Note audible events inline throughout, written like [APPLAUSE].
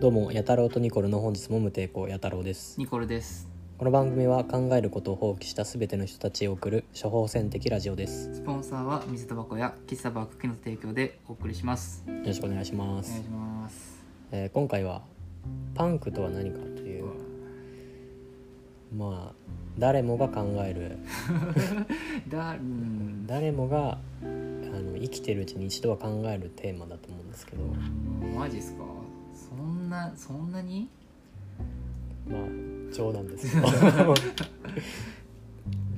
どうも、やたろうとニコルの本日も無抵抗やたろうです。ニコルです。この番組は考えることを放棄したすべての人たちへ送る処方箋的ラジオです。スポンサーは水タバコや喫茶バークキの提供でお送りします。よろしくお願いします。お願いします。えー今回はパンクとは何かという、まあ誰もが考える、[LAUGHS] だうん。誰もがあの生きてるうちに一度は考えるテーマだと思うんですけど、マジっすか？そんなそんなに？まあ冗談です。けど。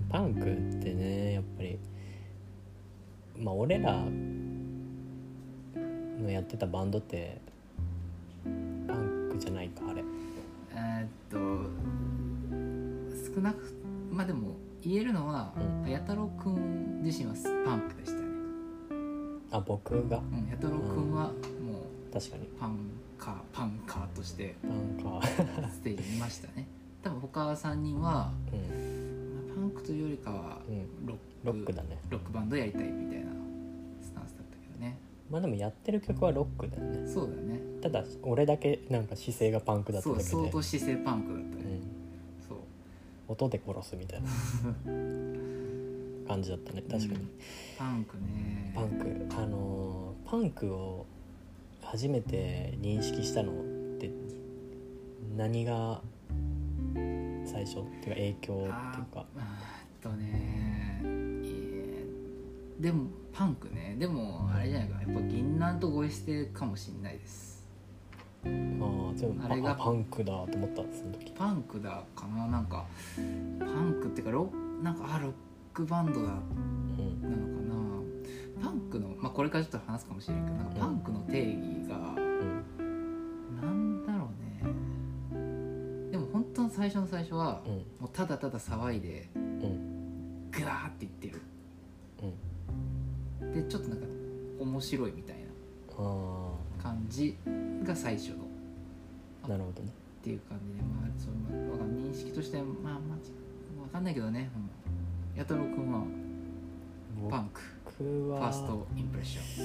パンクってねやっぱり。まあ俺らのやってたバンドってパンクじゃないかあれ。えーっと少なくまあでも言えるのは、うやたろうくん自身はパンクでしたね。あ僕が？うんやたろうくんはもう確かに。パンカーパンカーとしてパンカステージにいましたね。多分他3人は、ーうん。まあパンクというよりかはうん。ロックロックだね。ロックバンドやりたいみたいなスタンスだったけどね。まあでもやってる曲はロックだよね。そうだよね。ただ俺だけなんか姿勢がパンクだったそうだけで。相当姿勢パンクだったね、うん、そう。音で殺すみたいな。[LAUGHS] 感じだったね確かに、うん。パンクね。パンク。あのーパンクを初めて認識したのって何が最初っていうか影響っていうか。あーっとねえーでもパンクね。でもあれじゃないかやっぱ銀杏とご一緒かもしれないです。ああでもあれがあパンクだと思ったその時。パンクだかな。なんかパンクっていうかロなんかあロックバンドだうん。なのかなクのまあこれからちょっと話すかもしれんけどなんかパンクの定義が、うんなんだろうね。でも本当の最初の最初は、うん。もうただただ騒いでうん。グワーって言ってる。うん。でちょっとなんか面白いみたいあな感じが最初の。っあなるほどね。ていう感じでまあそのわかん認識としてはまあまあわかんないけどね、うん、やたろうくんはパンク僕は。ファーストインプレッショ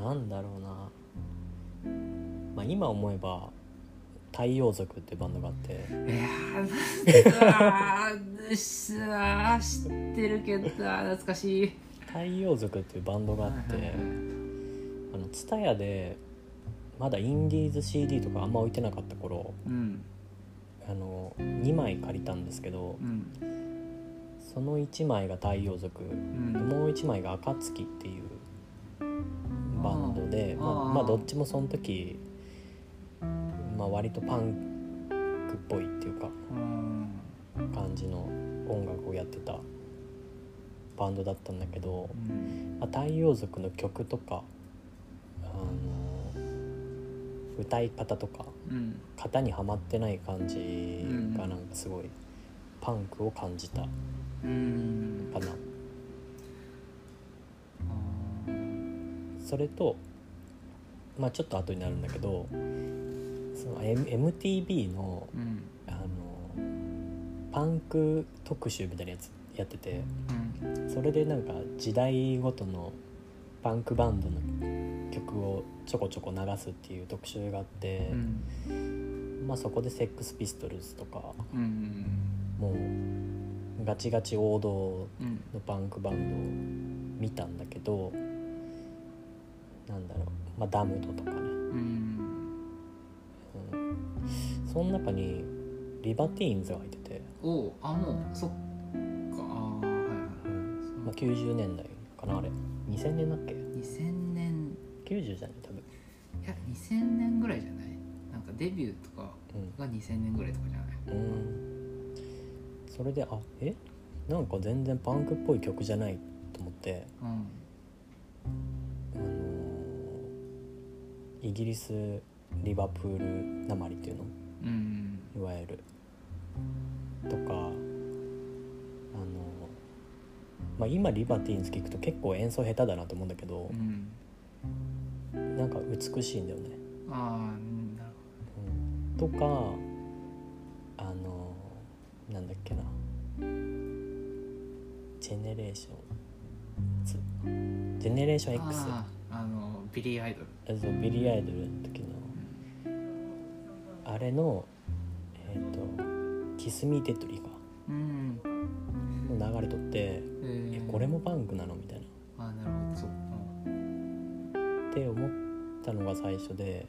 ン。なんだろうな。まあ今思えば太陽族ってバンドがあって。いやーあ知ってるけど懐かしい。太陽族っていうバンドがあって。あの TSUTAYA でまだインディーズ CD とかあんま置いてなかった頃うん。あの2枚借りたんですけどうんその1枚が太陽族。うん。でもう1枚が暁っていうバンドでまあ、まあどっちもその時、まあ、割とパンクっぽいっていうかうん。感じの音楽をやってたバンドだったんだけど、うん。まあ、太陽族の曲とかあの歌い方とかうん。型にはまってない感じがなんかすごいパンクを感じた。かうん。な、あーそれとまあちょっと後になるんだけどその M- MTV のうん。あのパンク特集みたいなやつやっててうん。それでなんか時代ごとのパンクバンドの曲をちょこちょこ流すっていう特集があってう、ん。まあそこでセックスピストルズとかうん。もうガチガチ王道うん。のパンクバンドを見たんだけどなんだろう、まあ、ダムドとかね、うん。うん、その中にリバティーンズが入ってて、おうあもうそっか。あーはいはいまあ、90年代かなあれ。2000年だっけ？2000年。90じゃない？多分。いや2000年ぐらいじゃない？なんかデビューとかうん。が2000年ぐらいとかじゃない？うんそれであえ？なんか全然パンクっぽい曲じゃないと思って、うん。あのーイギリスリバプールなまりっていうの？うんいわゆる。とかあのーまあ今リバティーンズ聞くと結構演奏下手だなと思うんだけどう、ん。なんか美しいんだよね、あなるうん、とかあのーなんだっけな。 Generations Generation X あーあのビリー・アイドル。あそうビリー・アイドルの時の。あれのえっ、と「Kiss Me Deadly うん。」の流れとってえ「えーこれもパンクなの?」みたいな。あなるほど。そう。って思ったのが最初で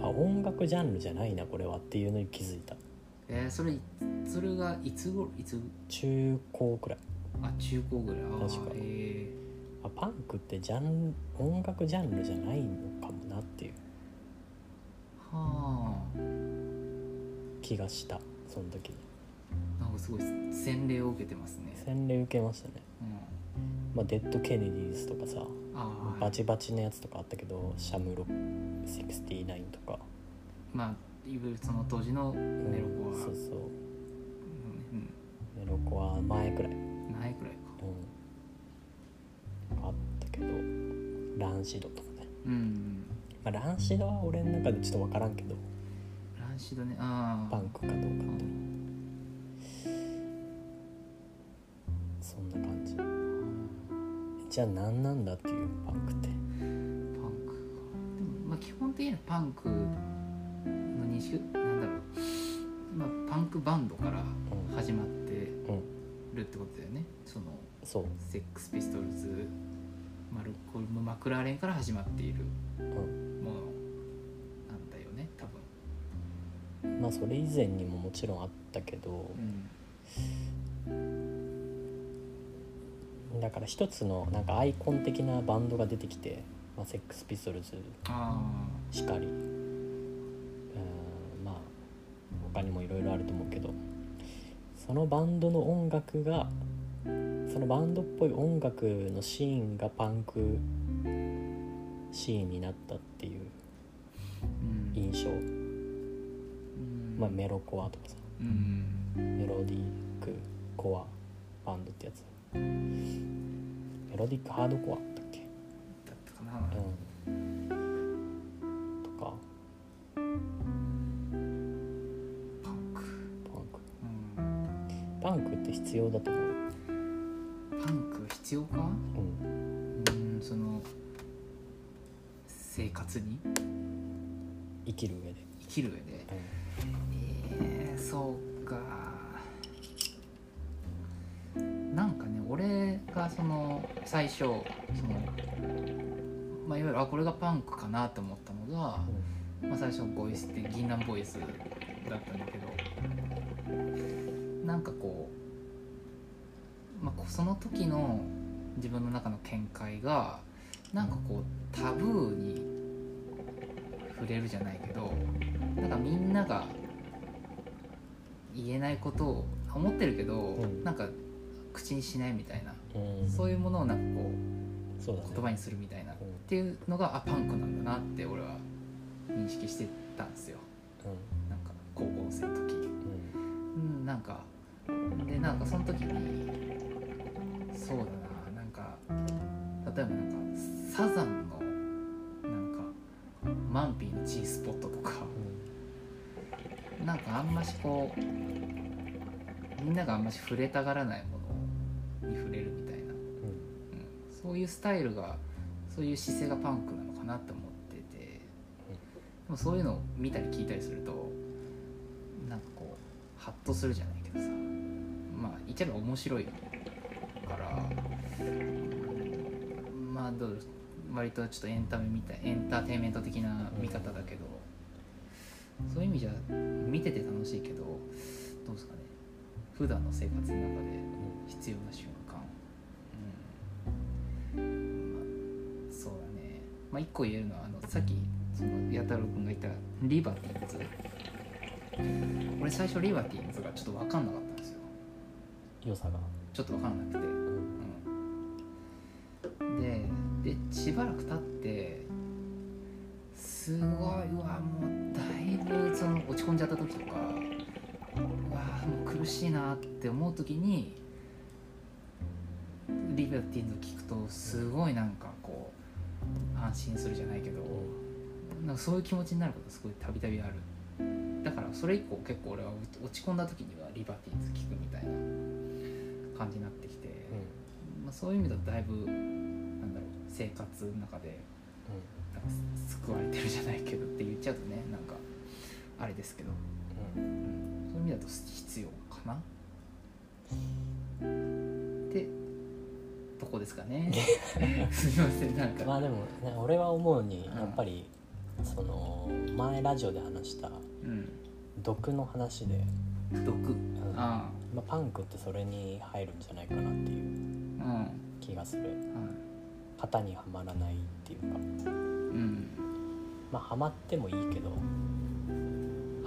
あ音楽ジャンルじゃないなこれはっていうのに気づいた。えー、それそれがいつ頃いつ？中高くらい。あ中高ぐらい。あー確かえあパンクってジャン音楽ジャンルじゃないのかもなっていう。ー、はあ。気がしたその時に。なんかすごい洗礼を受けてますね、洗礼受けましたね、うん、まあ、 Dead Kennedys とかさああバチバチのやつとかあったけど Sham 69とか、まあいわゆるその当時のうんメロコア、そうそう。うんメロコア前くらい、うん、うん、ないくらいか。あったけど Rancid とかね、うんまあ、 Rancid は俺の中でちょっと分からんけど。 Rancid ね。ああ。パンクかどうかってそんな感じ。じゃあ何なんだっていうパンクって。パンクか。でもまあ基本的にはパンクの認識なんだろう。まあパンクバンドからうん始まってうんるってことだよね。そのそう。セックスピストルズマルコルム・マクラーレンから始まっているうん。ものなんだよね多分。まあそれ以前にももちろんあったけどうん。だから一つのなんかアイコン的なバンドが出てきて、まあ、セックスピストルズあしかりそのバンドの音楽がそのバンドっぽい音楽のシーンがパンクシーンになったっていう印象、うん。まあ、メロコアとかさ。うん。メロディックコアバンドってやつ。メロディックハードコアだっけ？だったかな。うん必要だと思う。パンク必要か？うん。うんその生活に？生きる上で、生きる上で？えー、そうか。なんかね俺がその最初その、まあ、いわゆるあこれがパンクかなと思ったのが、まあ、最初ボイスって銀杏ボイスだったんだけどなんかこう、その時の自分の中の見解がなんかこうタブーに触れるじゃないけどなんかみんなが言えないことを思ってるけど、うん。なんか口にしないみたいな、うん、そういうものをなんかこうね。言葉にするみたいなっうん。ていうのがあパンクなんだなって俺は認識してたんですよ。なんか高校生の時。うん。うんなんかでなんかその時にそうだななんか例えばなんかサザンのなんかマンピーの G スポットとかなんかあんましこうみんながあんまし触れたがらないものに触れるみたいな、うん。うん、そういうスタイルがそういう姿勢がパンクなのかなって思ってて。でもそういうのを見たり聞いたりするとなんかこうハッとするじゃないけどさ。まあ言っちゃえば面白いからうんまあどう割とちょっとエンタメみたいエンターテインメント的な見方だけど、そういう意味じゃ見てて楽しいけどどうですかね？普段の生活の中で必要な瞬間。うん、まあ、そうだね。まあ一個言えるのはあのさっきその弥太郎君が言ったリバティーズ。俺最初リバティーズがちょっと分かんなかったんですよ。良さが、ちょっと分かんなくて。うんででしばらく経ってすごいうわもうだいぶその落ち込んじゃった時とかうわもう苦しいなって思う時にリベティーズを聞くとすごいなんかこう安心するじゃないけどなんかそういう気持ちになることすごいたびたびある。だからそれ以降結構俺は落ち込んだ時にはリバティーズ聞くみたいな感じになってきて、まあ、そういう意味だとだいぶ生活の中でなんか救われてるじゃないけどって言っちゃうとねなんかあれですけど、うん。うん、そういう意味だと必要かな。ってとこですかね。[LAUGHS] すみませんなんか、まあでも、ね、俺は思うにうん。やっぱり、その前ラジオで話したうん。毒の話で、毒？うん。あまあ、パンクってそれに入るんじゃないかなっていう気がする。はい型にはまらないっていうか。うん。まあはまってもいいけど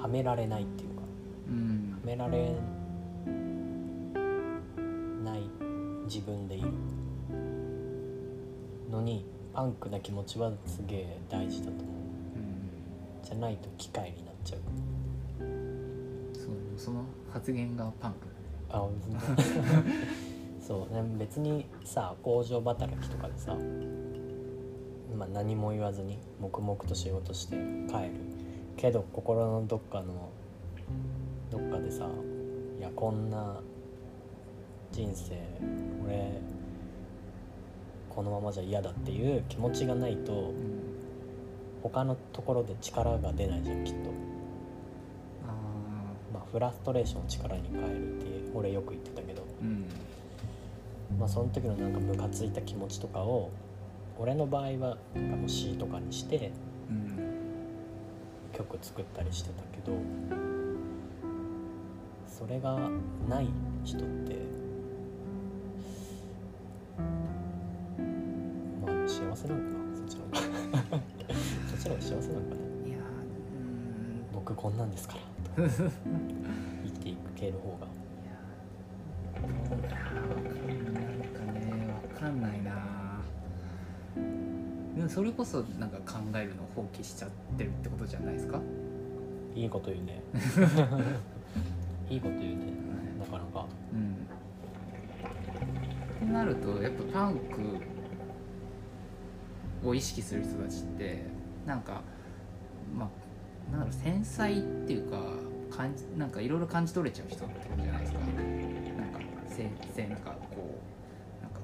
はめられないっていうか。うん。はめられない自分でいるのにパンクな気持ちはすげえ大事だと思う。うんじゃないと機械になっちゃう。そうその発言がパンク。あ本当 [LAUGHS] そうね別にさ工場働きとかでさ、まあ、何も言わずに黙々と仕事して帰る。けど心のどっかのどっかでさいやこんな人生俺このままじゃ嫌だっていう気持ちがないとうん他のところで力が出ないじゃんきっと、あまあ、フラストレーションを力に変えるって俺よく言ってたけど。あうんまあ、その時のなんかムカついた気持ちとかを俺の場合はなんかもう詩とかにしてうん曲作ったりしてたけどそれがない人ってまあ幸せなのかな？そっちの方が。[LAUGHS] そっちの方が幸せなのかな？いや僕こんなんですから。生きていける方がもそれこそなんか考えるのを放棄しちゃってるってことじゃないですか？いいこと言うね。[LAUGHS] いいこと言うね。なかなか。うん。となるとやっぱパンクを意識する人たちってなんかまあなんだろう繊細っていうか感じなんかいろいろ感じ取れちゃう人ってことじゃないですか。なんかせせなんかこうなんか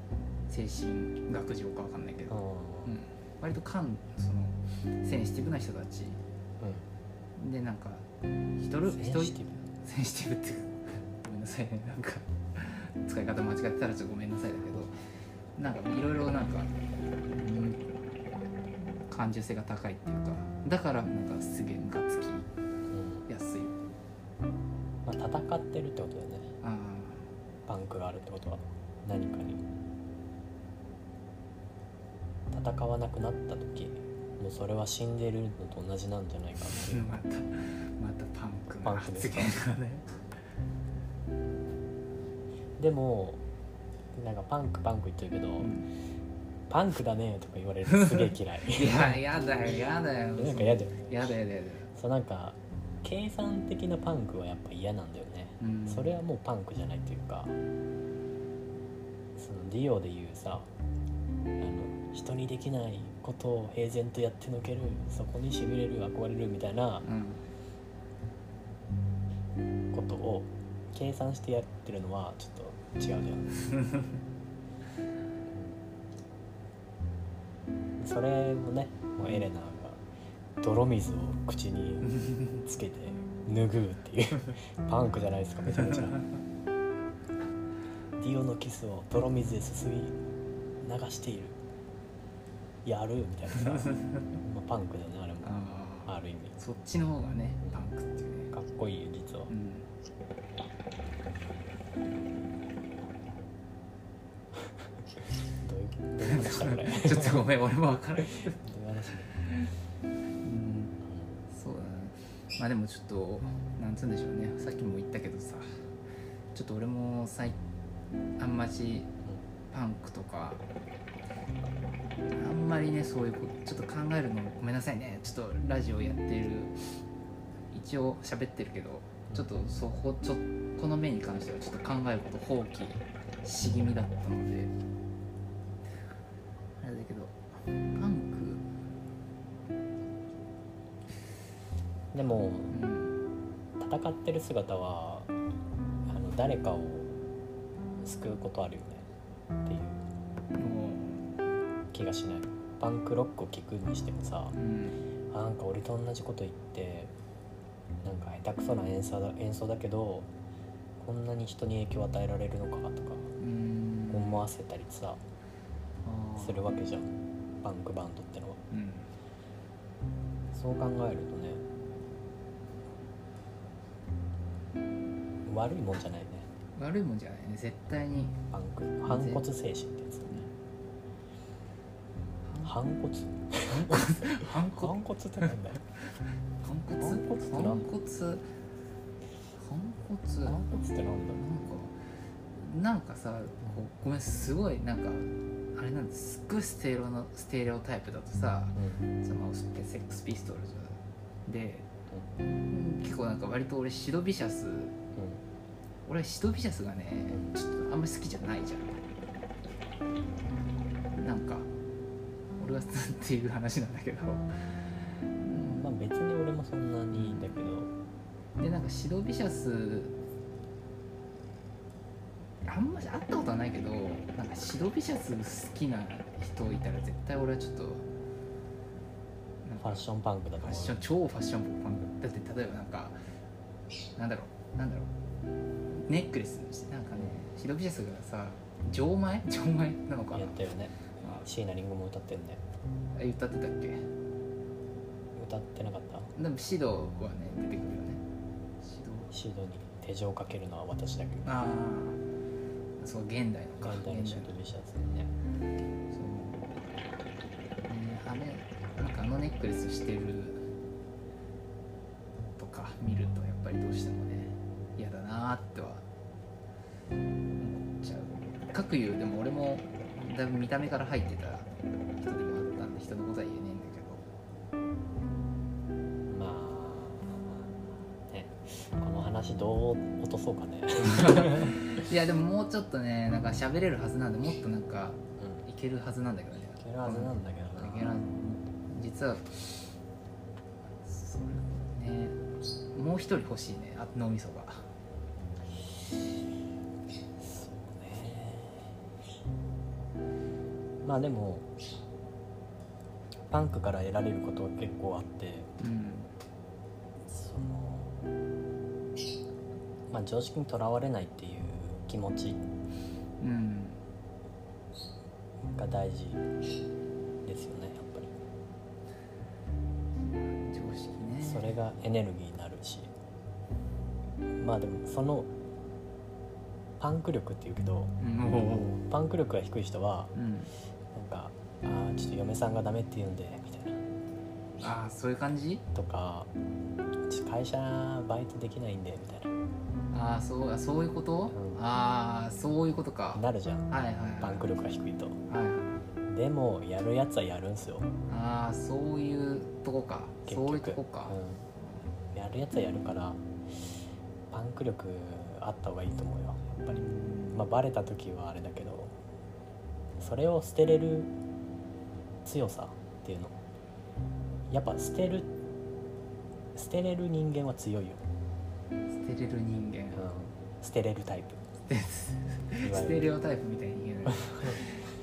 精神学上かわかんないけど、ううん、割と感そのセンシティブな人たち。ん。でなんか人るセン人シティブ。センシティブってごめんなさい。ねなんか使い方間違ってたらちょっとごめんなさいだけどなんかいろいろなんか、うん、感受性が高いっていうかだからなんかすげえムカつきうんやすい。まあ、戦ってるってことだよね。あパンクがあるってことは何かに戦わなくなった時もうそれは死んでるのと同じなんじゃないかっていうあまたまたパンクな発言がね。でもなんかパンクパンク言ってるけど、パンクだねとか言われるのすげえ嫌い。[LAUGHS] いややだよやだよ。なんか嫌だよね。やだやだやだそうなんか計算的なパンクはやっぱ嫌なんだよね、うん。それはもうパンクじゃないというかそのディオで言うさあの人にできないことを平然とやってのけるそこにしびれる憧れるみたいなうん。ことを計算してやってるのはちょっと違うじゃん。[LAUGHS] それもねもうエレナが泥水を口につけて拭うっていうパンクじゃないですかめちゃめちゃ。[LAUGHS] ディオのキスを泥水ですすぎ流しているやるみたいなさ、[LAUGHS] まあ、パンクだよねあれも。ある意味。そっちの方がねパンクっていうね。かっこいいよ実は。うん。[LAUGHS] どういうどういう話だこれ？[LAUGHS] ちょっとごめん俺も分からないどういう話だうん。そうだね。まあでもちょっとなんつうんでしょうね。さっきも言ったけどさちょっと俺も最あんましパンクとかあんまりねそういうことちょっと考えるのごめんなさいね。ちょっとラジオやってる一応喋ってるけどちょっとそこちょこの面に関してはちょっと考えること放棄し気味だったので。あれだけどパンでもクうん。戦ってる姿はあの誰かを救うことあるよね。ってい気がしない。パンクロックを聴くにしてもさう、うん。あなんか俺と同じこと言って下手くそな演奏だ演奏だけどこんなに人に影響を与えられるのかとかうん。思わせたりさするわけじゃん。パンクバンドってのは。うん。そう考えるとね悪いもんじゃないね。悪いもんじゃないね。絶対に。パンク。反骨精神ってやつ反骨？反骨？反骨？ってなんだよ。反骨？反骨？って何反骨？反骨反骨ってなんだ？なんかなんかさこうごめんすごいなんかあれなんです。すっごいステレオのステレオタイプだとさうん。そのセックスピストルズ。で、うん。結構なんか割と俺シドビシャス。俺はシドビシャスがねちょっとあんまり好きじゃないじゃん。なんか俺はっていう話なんだけどうんまあ別に俺もそんなにいいんだけど。でなんかシドビシャスあんまり会ったことはないけどなんかシドビシャス好きな人いたら絶対俺はちょっとファッションパンクだファッション超ファッションパンクだって例えばなんかなんだろうなんだろう。ネックレスなんかねシドビシャスがさ錠前？[LAUGHS] 錠前なのかな？やったよね。あ椎名林檎も歌ってんねあ歌ってたっけ？歌ってなかった？でもシドはね出てくるよね。シド。シードに手錠をかけるのは私だけ。どああそう現代のか。現代のシードビシャツにね。そう、ね、あれなんかあのネックレスしてるとか見るとやっぱりどうしてもね嫌だなーっては思っちゃう。かくいうでも俺もだいぶ見た目から入ってた人でもあったんで人のことは言えねえんだまあね。この話どう落とそうかね。け [LAUGHS] どいやでももうちょっとねなんか喋れるはずなんでもっとなんかうん。いけるはずなんだけどね。いけるはずなんだけどな。いける実はそれね。もう一人欲しいね。あ脳みそがまあでもパンクから得られることは結構あってうんそのまあ常識にとらわれないっていう気持ちうんが大事ですよねやっぱり。常識ね。それがエネルギーになるし。まあでもそのパンク力っていうけどうん。パンク力が低い人はうんなんか「ああちょっと嫁さんがダメって言うんで」みたいな。ああそういう感じ？とか「ちょっと会社バイトできないんで」みたいああそうあそういうこと、うん。ああそういうことか。ななるじゃん。はいはいはい。パンク力が低いと。はい。はいでもやるやつはやるんすよ。ああそういうとこか。そういうとこか、うん、やるやつはやるからパンク力あった方がいいと思うよ。やっぱり。まあバレた時はあれだけどそれを捨てれる強さっていうの。やっぱ捨てる捨てれる人間は強いよ、捨てれる人間。うん、捨てれるタイプ。ステレオタイプみたいに言えない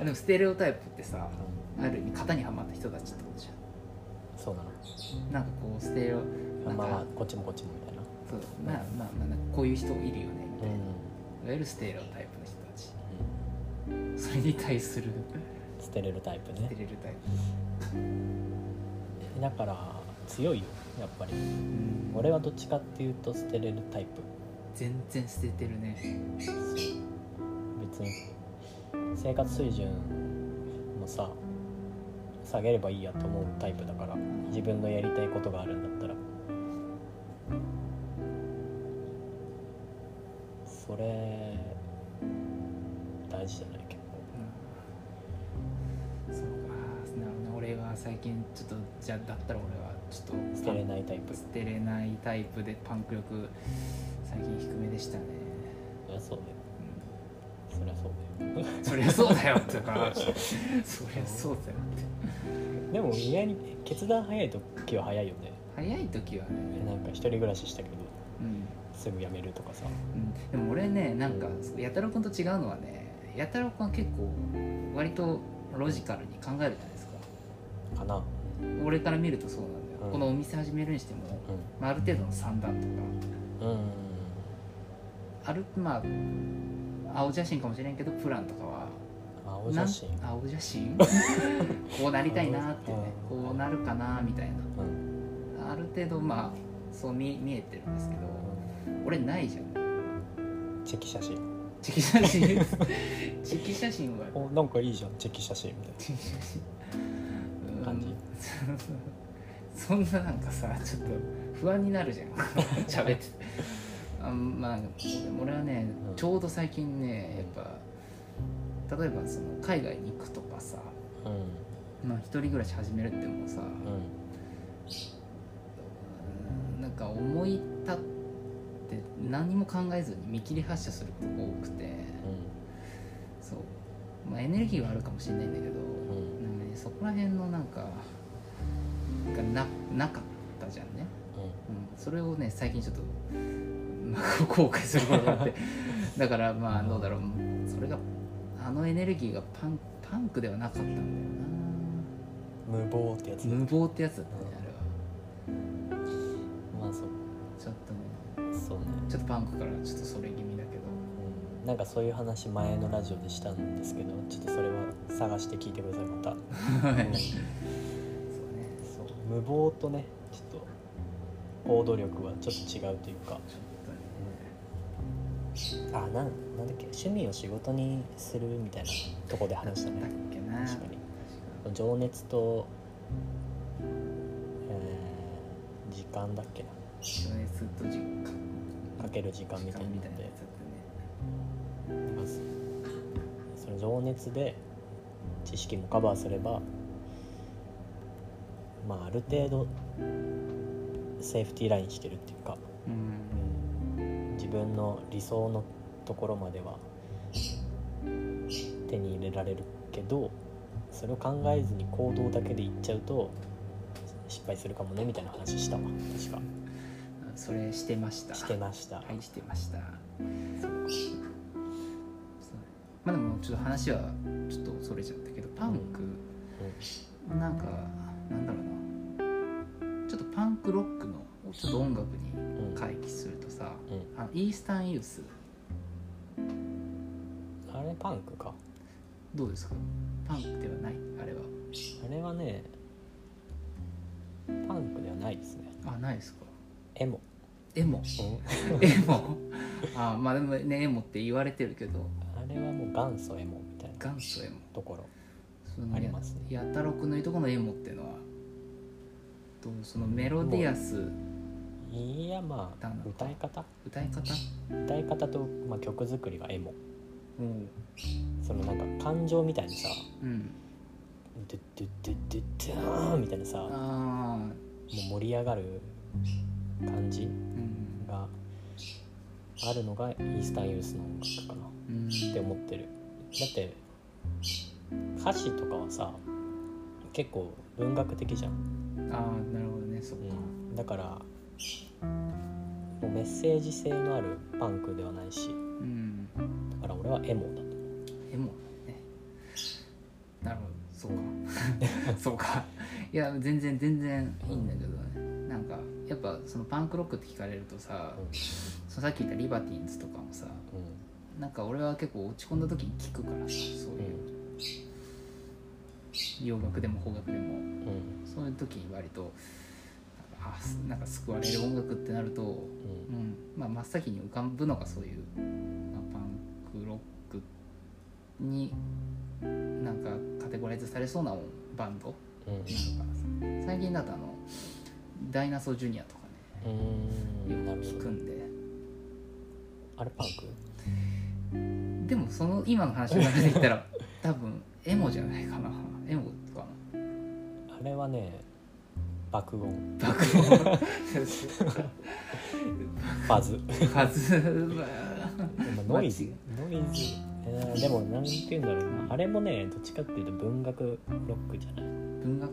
あでもステレオタイプってさある意味型にはまった人たちってことじそうなの。ゃんなんかこうステレオなんかまあまあこっちもこっちもみたいな。そう。まあまあまあこういう人いるよねみたいな、うん。いわゆるステレオタイプの人それに対する捨てれるタイプステねレルタイだから強いよやっぱり。プ、うん。俺はどっちかっていうと捨てれるタイプ。全然捨ててるね。別に。生活水準もさ下げればいいやと思うタイプだから自分のやりたいことがあるんだったら近ちょっとじゃあだったら俺はちょっと捨てれないタイプ。捨てれないタイプでパンク力最近低めでしたね、そりゃそうだよそりゃそうだよ。うん、そりゃそうだよってか [LAUGHS] そりゃそうだよって。でも意外に決断早い時は早いよね。早い時はね。なんか一人暮らししたけどうん、すぐ辞めるとかさ。うん、でも俺ねなんか弥太郎君と違うのはね弥太郎君は結構割とロジカルに考えるじゃないかかな。俺から見るとそうなんだよ。うん。このお店始めるにしても、うまあ、ある程度の算段とか。んうんあるまあ青写真かもしれんけどプランとかは青写真。なん青写真？[LAUGHS] こうなりたいなってね。うん。こうなるかなみたいうん。なある程度まあそう見見えてるんですけど俺ないじゃん。チェキ写真。チェキ写真？[LAUGHS] チェキ写真は。おなんかいいじゃん。チェキ写真みたいチェキ写真。な感じ。う [LAUGHS] んそんななんかさちょっと不安になるじゃん。[LAUGHS] 喋ってて。あまあ俺はね、うん。ちょうど最近ねやっぱ例えばその海外に行くとかさ、うん。まあ、一人暮らし始めるってもさ、うん。うんなんか思い立って何も考えずに見切り発車することが多くて。そう、まあ、エネルギーはあるかもしれないんだけど、うんそこら辺のなんかがななかったじゃんね、うん、それをね最近ちょっと、まあ、後悔することがあって。[LAUGHS] だからまあどうだろう。それがあのエネルギーがパンパンクではなかったんだよ無謀ってやつ。な無謀ってやつだったねあれは。まあそう。ちょっとね。そうね。ちょっとパンクからちょっとそれ気味なんかそういう話前のラジオでしたんですけどちょっとそれは探して聞いてくださいまた。そうね。そう無謀とねちょっと行動力はちょっと違うというか。ちょっあなんなんだっけ趣味を仕事にするみたいなとこで話したとね。確かに。情熱と、えー時間だっけな。情熱と実感かける時間みたいなので情熱で知識もカバーすればまあある程度セーフティーラインしてるっていうか、うんうん、自分の理想のところまでは手に入れられるけどそれを考えずに行動だけでいっちゃうと失敗するかもねみたいな話したわ確か。それしてました。してました、はいしてましたまあでもちょっと話はちょっとそれちゃったけどパンク、なんかなんだろうな。ちょっとパンクロックのちょっと音楽に回帰するとさ、うん。あのイースタンユース。あれパンクか。どうですか？パンクではない？あれは。あれはねパンクではないですね。あないですか？エモ、エモ。うん。[LAUGHS] エモ。あまあでもねエモって言われてるけど。あれはもう元祖エモみたいな元祖エモところありますね。やたろくのいいとこのエモっていうのはどうそのメロディアスいやまあ歌い方？歌い方？歌い方と、まあ、曲作りがエモう。んそのなんか感情みたいにさうん。ドゥドゥドゥドゥドゥーンみたいなさもあう盛り上がる感じがあるのがイースタンユースの音楽かな。うんって思ってる。だって歌詞とかはさ結構文学的じゃん、ああなるほどねそっか。うん、だからもうメッセージ性のあるパンクではないし。うん。だから俺はエモだと。エモね。なるほどそうか。[LAUGHS] そうか。いや全然全然いいんだけどね。なんかやっぱそのパンクロックって聞かれるとさ、うん。そのさっき言ったリバティーンズとかもさうなんか俺は結構落ち込んだ時に聞くからさそうんいう。洋楽でも邦楽でも。うん。うんそういう時に割となんかあすなんか救われる音楽ってなると、うん。うん。まあ、真っ先に浮かぶのがそういう、まあ、パンクロックになんかカテゴライズされそうな音バンド。うん。なのかな最近だとあのダイナソージュニアとかねよく聞くんで。あれパンク？でもその今の話が出てきたら [LAUGHS] 多分エモじゃないかな。エモかなあれはね爆音。爆音。[LAUGHS] ファズ。はずでもノイズ。ノイズ、えーでもなんて言うんだろうな。あれもねどっちかっていうと文学ロックじゃない、文学？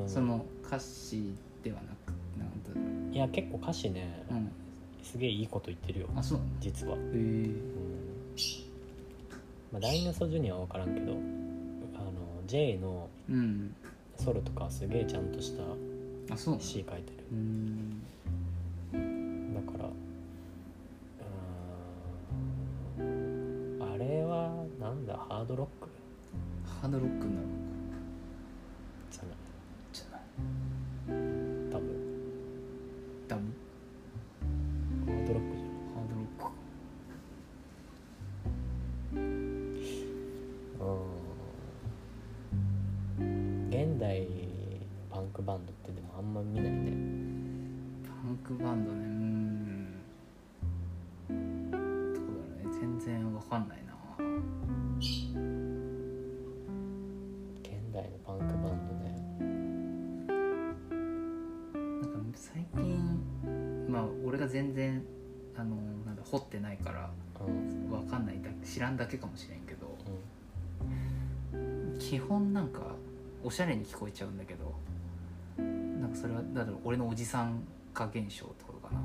うん、その歌詞ではなくなんだいや結構歌詞ね、うん。すげえいいこと言ってるよ。あそう実は、へえうんまあ、ダイナソージュニアは分からんけどあの J のうんソロとかはすげえちゃんとしたあそうなの？詩書いてる。うーん。だからうーんあれはなんだ？ハードロック？ハードロックになるクバンドってでもあんま見ないね。パンクバンドねうーん。どうだろうね全然わかんないな。現代のパンクバンドね。なんか最近まあ俺が全然あのなんだ掘ってないからうん。わかんないだ知らんだけかもしれんけどうん。基本なんかおしゃれに聞こえちゃうんだけどそれはだ俺のおじさん化現象ってことかな。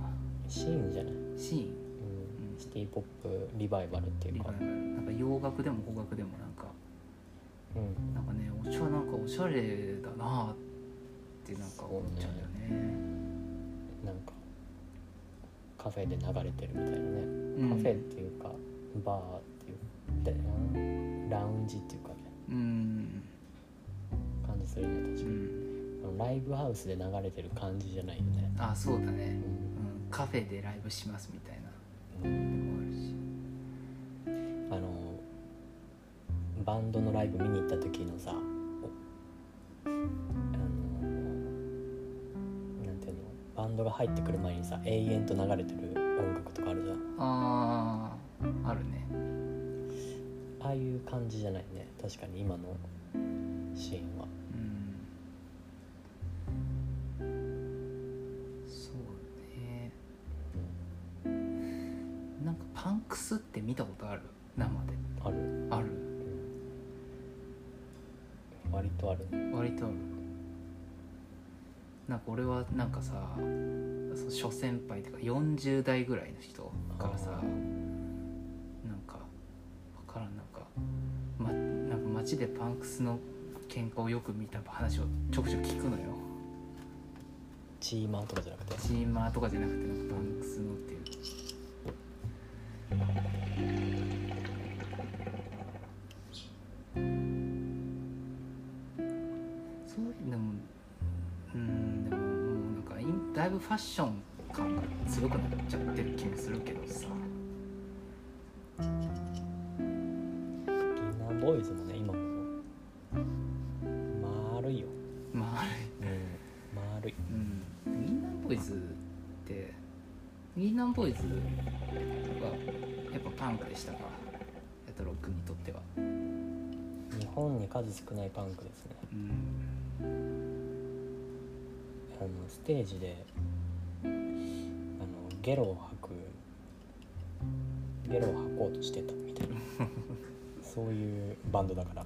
シーンじゃない、シーン。うん、シティポップリバイバルっていうか。なんか洋楽でも邦楽でもなんかうん。なんかねお茶なんかおしゃれだなってなんか思っちゃうんだよね。なんかカフェで流れてるみたいなね、うん。カフェっていうかバーっていうラウンジっていうかね。うん。感じするね確うかに、ん。あのライブハウスで流れてる感じじゃないよね。あそうだね、うん。うん、カフェでライブしますみたいな。うんあるし。あのバンドのライブ見に行った時のさおあのなんていうの？バンドが入ってくる前にさ永遠と流れてる音楽とかあるじゃん。あああるね。ああいう感じじゃないね。確かに今のシーンは割とある。割とある。なんか俺はなんかさ諸先輩っていうか40代ぐらいの人からさなんか分からんなんか,、ま、なんか街でパンクスの喧嘩をよく見た話をちょくちょく聞くのよ。チーマーとかじゃなくて。チーマーとかじゃなくてなんかパンクスのっていうッション感が強くなっちゃってる気もするけどさ。ギナーボーイズもね今も。丸いよ、まああれうん、丸い。うん。ギンナーボーイズってギンナーボーイズはやっぱパンクでしたか？やっとロックにとっては。日本に数少ないパンクですね。うん。あのステージでゲロを吐くゲロを吐こうとしてたみたいな。[LAUGHS] そういうバンドだから、あ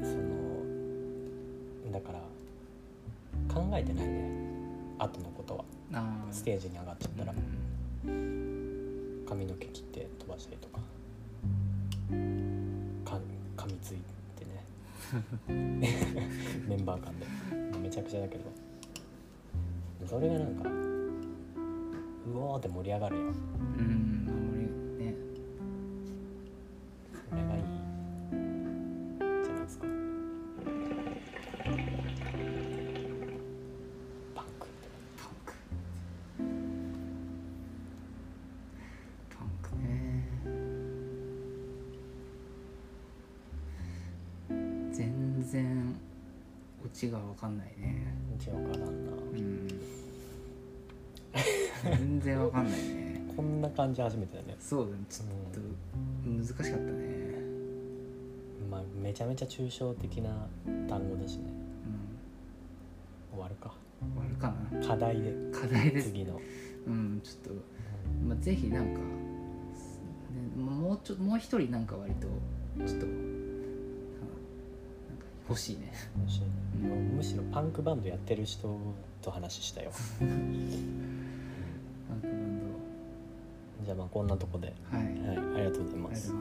うん、そのだから考えてないね。後のことは。あ。ステージに上がっちゃったら。うん。髪の毛切って飛ばしたりとか。か噛みついてね。[LAUGHS] [LAUGHS] メンバー間で。めちゃくちゃだけどそれがなんかうおーって盛り上がるよ。うんあんまりね。それがいい。じゃないですか。パンク。パンク。パンクね。全然オチが分かんないね。じゃ分からんな。うん全然分かんないね。こんな感じ初めてだね。そうだね。ちょっと難しかったね。まあめちゃめちゃ抽象的な単語だしね。う終わるか。ん終わるかな。課題で。課題です。次の、うんちょっと。まあ、ぜひなんか、ね、もうちょもう一人なんか割とちょっと欲しいね。もしもうむしろパンクバンドやってる人と話したよ [LAUGHS] こんなとこで、ドはいありがとうはい、ありがとうございます